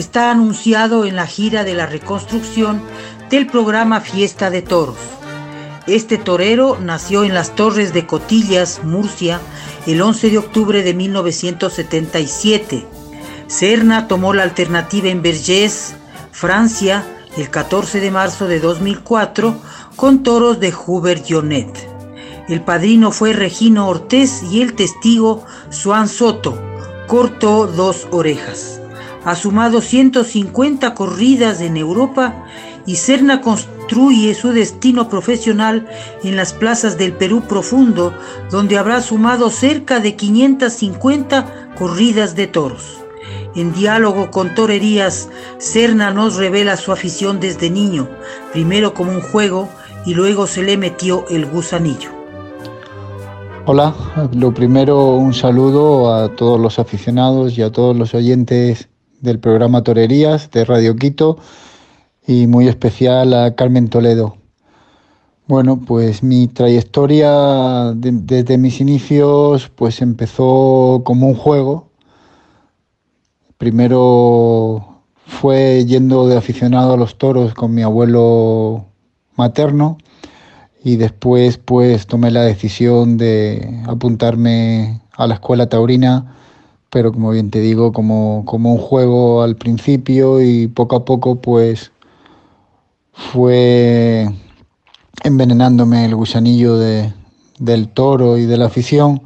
está anunciado en la gira de la reconstrucción del programa Fiesta de Toros. Este torero nació en las Torres de Cotillas, Murcia, el 11 de octubre de 1977. Serna tomó la alternativa en Vergés, Francia, el 14 de marzo de 2004, con toros de Hubert Jonet. El padrino fue Regino Ortiz y el testigo Juan Soto. Cortó dos orejas. Ha sumado 150 corridas en Europa y Serna construye su destino profesional en las plazas del Perú profundo, donde habrá sumado cerca de 550 corridas de toros. En diálogo con Torerías, Serna nos revela su afición desde niño, primero como un juego y luego se le metió el gusanillo. Hola, lo primero un saludo a todos los aficionados y a todos los oyentes del programa Torerías de Radio Quito y muy especial a Carmen Toledo. Bueno, pues mi trayectoria desde mis inicios pues empezó como un juego. Primero fue yendo de aficionado a los toros con mi abuelo materno y después pues tomé la decisión de apuntarme a la escuela taurina pero como bien te digo, como, como un juego al principio y poco a poco pues fue envenenándome el gusanillo de, del toro y de la afición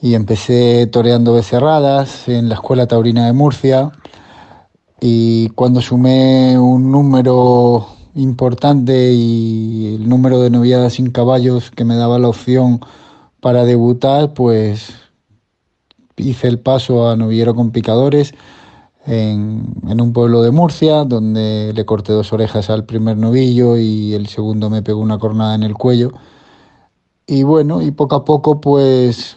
y empecé toreando becerradas en la Escuela Taurina de Murcia y cuando sumé un número importante y el número de noviadas sin caballos que me daba la opción para debutar, pues hice el paso a novillero con picadores en, un pueblo de Murcia, donde le corté dos orejas al primer novillo y el segundo me pegó una cornada en el cuello. Y bueno, y poco a poco pues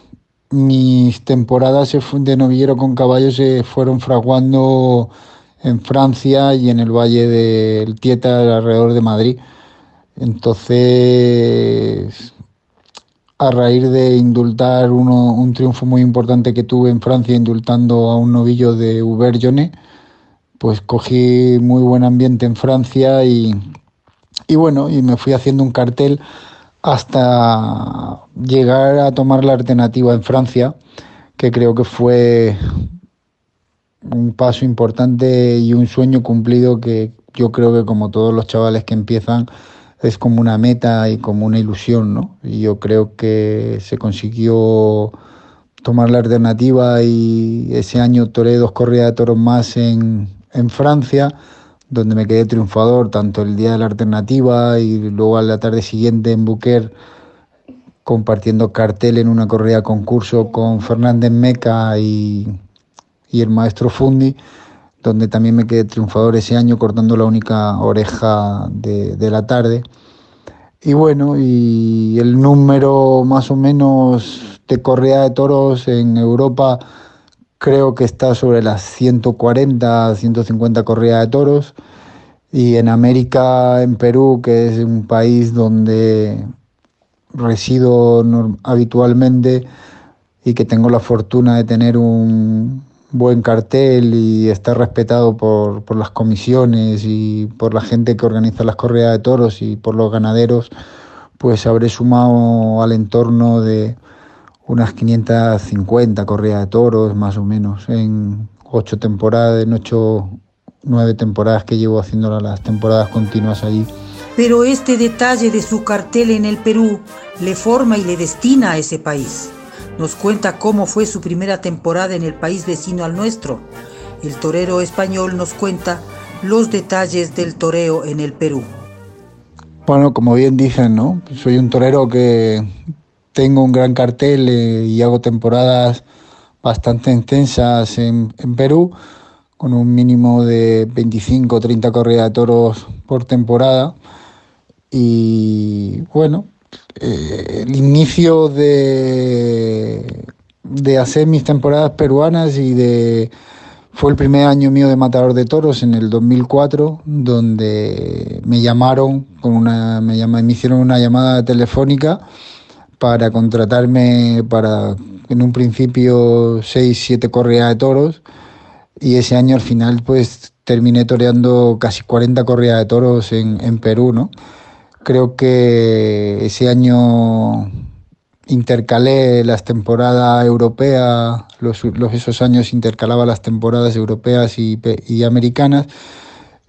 mis temporadas de novillero con caballos se fueron fraguando en Francia y en el Valle del Tieta alrededor de Madrid. Entonces a raíz de indultar un triunfo muy importante que tuve en Francia, indultando a un novillo de Hubert pues cogí muy buen ambiente en Francia y, y bueno, y me fui haciendo un cartel hasta llegar a tomar la alternativa en Francia, que creo que fue un paso importante y un sueño cumplido que yo creo que como todos los chavales que empiezan, es como una meta y como una ilusión, ¿no? Y yo creo que se consiguió tomar la alternativa y ese año toré dos corridas de toros más en, en Francia, donde me quedé triunfador tanto el día de la alternativa y luego a la tarde siguiente en Buquer compartiendo cartel en una corrida concurso con Fernández Meca y, y el maestro Fundi donde también me quedé triunfador ese año cortando la única oreja de, la tarde. Y bueno, y el número más o menos de correa de toros en Europa creo que está sobre las 140, 150 correas de toros. Y en América, en Perú, que es un país donde resido habitualmente y que tengo la fortuna de tener un, buen cartel y está respetado por, por, las comisiones y por la gente que organiza las corridas de toros y por los ganaderos, pues habré sumado al entorno de unas 550 corridas de toros más o menos en ocho temporadas, en ocho, nueve temporadas que llevo haciendo las temporadas continuas allí. Pero este detalle de su cartel en el Perú le forma y le destina a ese país. Nos cuenta cómo fue su primera temporada en el país vecino al nuestro. El torero español nos cuenta los detalles del toreo en el Perú. Bueno, como bien dicen, ¿no? Soy un torero que tengo un gran cartel eh, y hago temporadas bastante intensas en, Perú, con un mínimo de 25 o 30 corridas de toros por temporada. Y bueno, eh, el inicio de, de hacer mis temporadas peruanas y de fue el primer año mío de matador de toros en el 2004, donde me llamaron con una me, me hicieron una llamada telefónica para contratarme para en un principio 6 7 corridas de toros y ese año al final pues terminé toreando casi 40 corridas de toros en, en Perú, ¿no? Creo que ese año intercalé las temporadas europeas, los, esos años intercalaba las temporadas europeas y, americanas.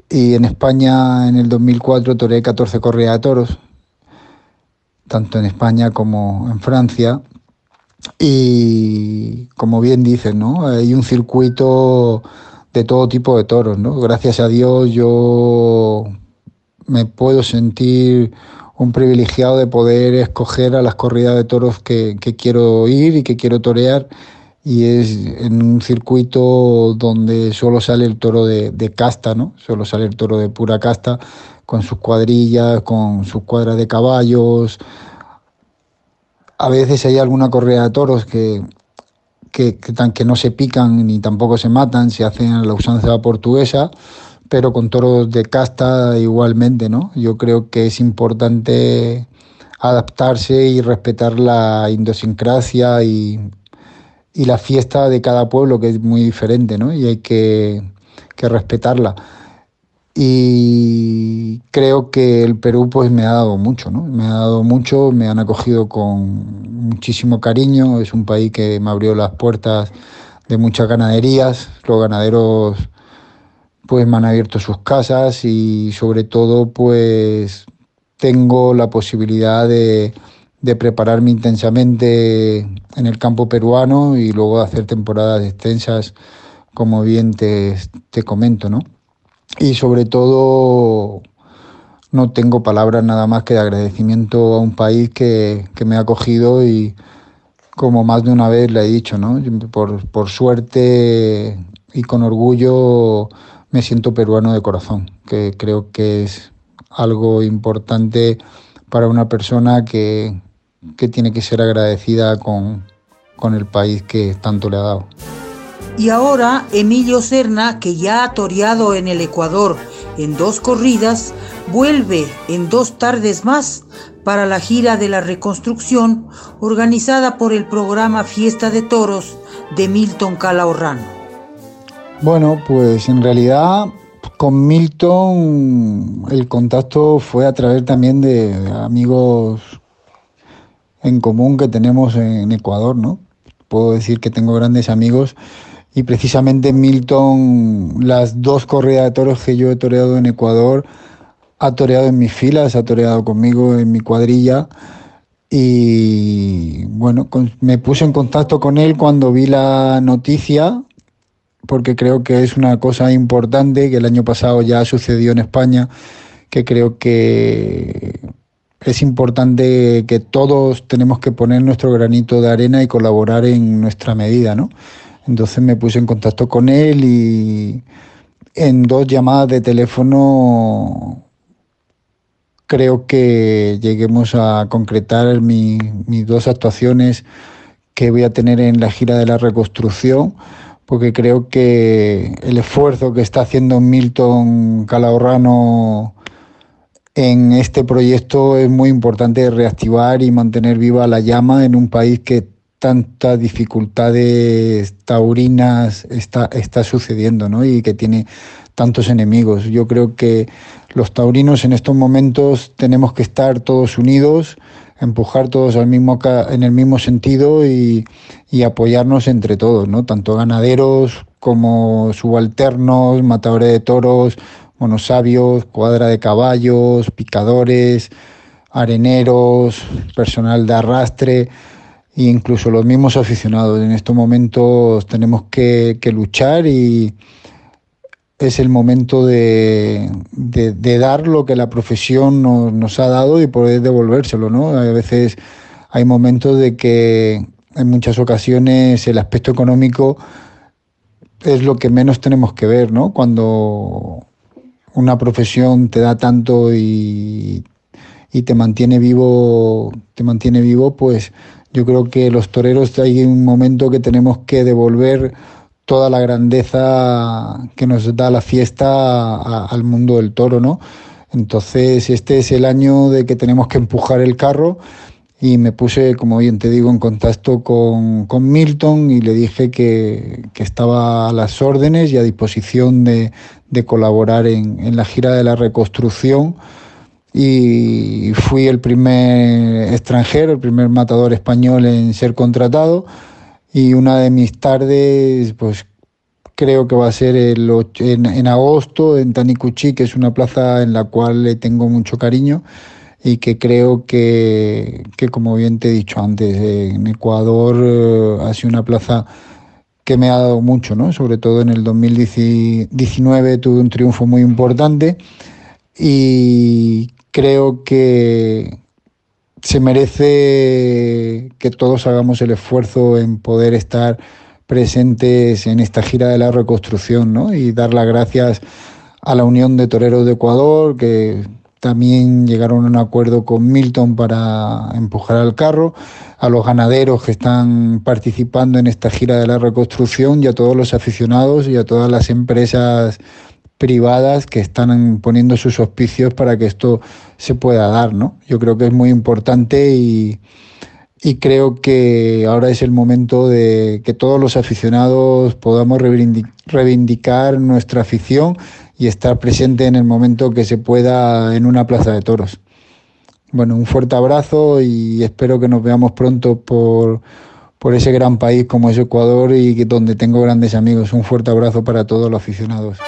Y en España en el 2004 toreé 14 corridas de toros, tanto en España como en Francia. Y como bien dicen, ¿no? hay un circuito de todo tipo de toros. ¿no? Gracias a Dios yo me puedo sentir un privilegiado de poder escoger a las corridas de toros que, quiero ir y que quiero torear y es en un circuito donde solo sale el toro de, casta, ¿no? Solo sale el toro de pura casta con sus cuadrillas, con sus cuadras de caballos. A veces hay alguna corrida de toros que, que, que no se pican ni tampoco se matan, se hacen la usanza portuguesa pero con toros de casta igualmente, ¿no? Yo creo que es importante adaptarse y respetar la idiosincrasia y, la fiesta de cada pueblo, que es muy diferente, ¿no? Y hay que, respetarla. Y creo que el Perú pues me ha dado mucho, ¿no? Me ha dado mucho, me han acogido con muchísimo cariño, es un país que me abrió las puertas de muchas ganaderías, los ganaderos pues me han abierto sus casas y sobre todo pues tengo la posibilidad de, prepararme intensamente en el campo peruano y luego hacer temporadas extensas como bien te, comento, ¿no? Y sobre todo no tengo palabras nada más que de agradecimiento a un país que, me ha acogido y como más de una vez le he dicho, ¿no? Por, por suerte y con orgullo me siento peruano de corazón, que creo que es algo importante para una persona que, tiene que ser agradecida con, con el país que tanto le ha dado. Y ahora Emilio Serna, que ya ha toreado en el Ecuador en dos corridas, vuelve en dos tardes más para la gira de la reconstrucción organizada por el programa Fiesta de Toros de Milton Calahorrano. Bueno, pues en realidad con Milton el contacto fue a través también de amigos en común que tenemos en Ecuador, ¿no? Puedo decir que tengo grandes amigos y precisamente Milton, las dos corridas de toros que yo he toreado en Ecuador, ha toreado en mis filas, ha toreado conmigo en mi cuadrilla y bueno, me puse en contacto con él cuando vi la noticia porque creo que es una cosa importante que el año pasado ya sucedió en España, que creo que es importante que todos tenemos que poner nuestro granito de arena y colaborar en nuestra medida, ¿no? Entonces me puse en contacto con él y en dos llamadas de teléfono creo que lleguemos a concretar mis dos actuaciones que voy a tener en la gira de la reconstrucción porque creo que el esfuerzo que está haciendo Milton Calahorrano en este proyecto es muy importante reactivar y mantener viva la llama en un país que tantas dificultades taurinas está, está sucediendo ¿no? y que tiene tantos enemigos. Yo creo que los taurinos en estos momentos tenemos que estar todos unidos, empujar todos al mismo, en el mismo sentido y, apoyarnos entre todos, ¿no? Tanto ganaderos como subalternos, matadores de toros, monosabios, cuadra de caballos, picadores, areneros, personal de arrastre e incluso los mismos aficionados. En estos momentos tenemos que luchar y, es el momento de, dar lo que la profesión nos, ha dado y poder devolvérselo, ¿no? A veces hay momentos de que en muchas ocasiones el aspecto económico es lo que menos tenemos que ver, ¿no? Cuando una profesión te da tanto y, y te mantiene vivo, te mantiene vivo, pues yo creo que los toreros hay un momento que tenemos que devolver toda la grandeza que nos da la fiesta al mundo del toro, ¿no? Entonces este es el año de que tenemos que empujar el carro y me puse, como bien te digo, en contacto con, Milton y le dije que, estaba a las órdenes y a disposición de, colaborar en, la gira de la reconstrucción. Y fui el primer extranjero, el primer matador español en ser contratado. Y una de mis tardes, pues creo que va a ser el, en, en agosto en Tanicuchi, que es una plaza en la cual le tengo mucho cariño y que creo que, como bien te he dicho antes, en Ecuador eh, ha sido una plaza que me ha dado mucho, ¿no? sobre todo en el 2019 tuve un triunfo muy importante y creo que se merece que todos hagamos el esfuerzo en poder estar presentes en esta gira de la reconstrucción ¿no? y dar las gracias a la Unión de Toreros de Ecuador, que también llegaron a un acuerdo con Milton para empujar al carro, a los ganaderos que están participando en esta gira de la reconstrucción y a todos los aficionados y a todas las empresas privadas que están poniendo sus auspicios para que esto se pueda dar, ¿no? Yo creo que es muy importante y, creo que ahora es el momento de que todos los aficionados podamos reivindicar nuestra afición y estar presente en el momento que se pueda en una plaza de toros. Bueno, un fuerte abrazo y espero que nos veamos pronto por, por ese gran país como es Ecuador y donde tengo grandes amigos. Un fuerte abrazo para todos los aficionados.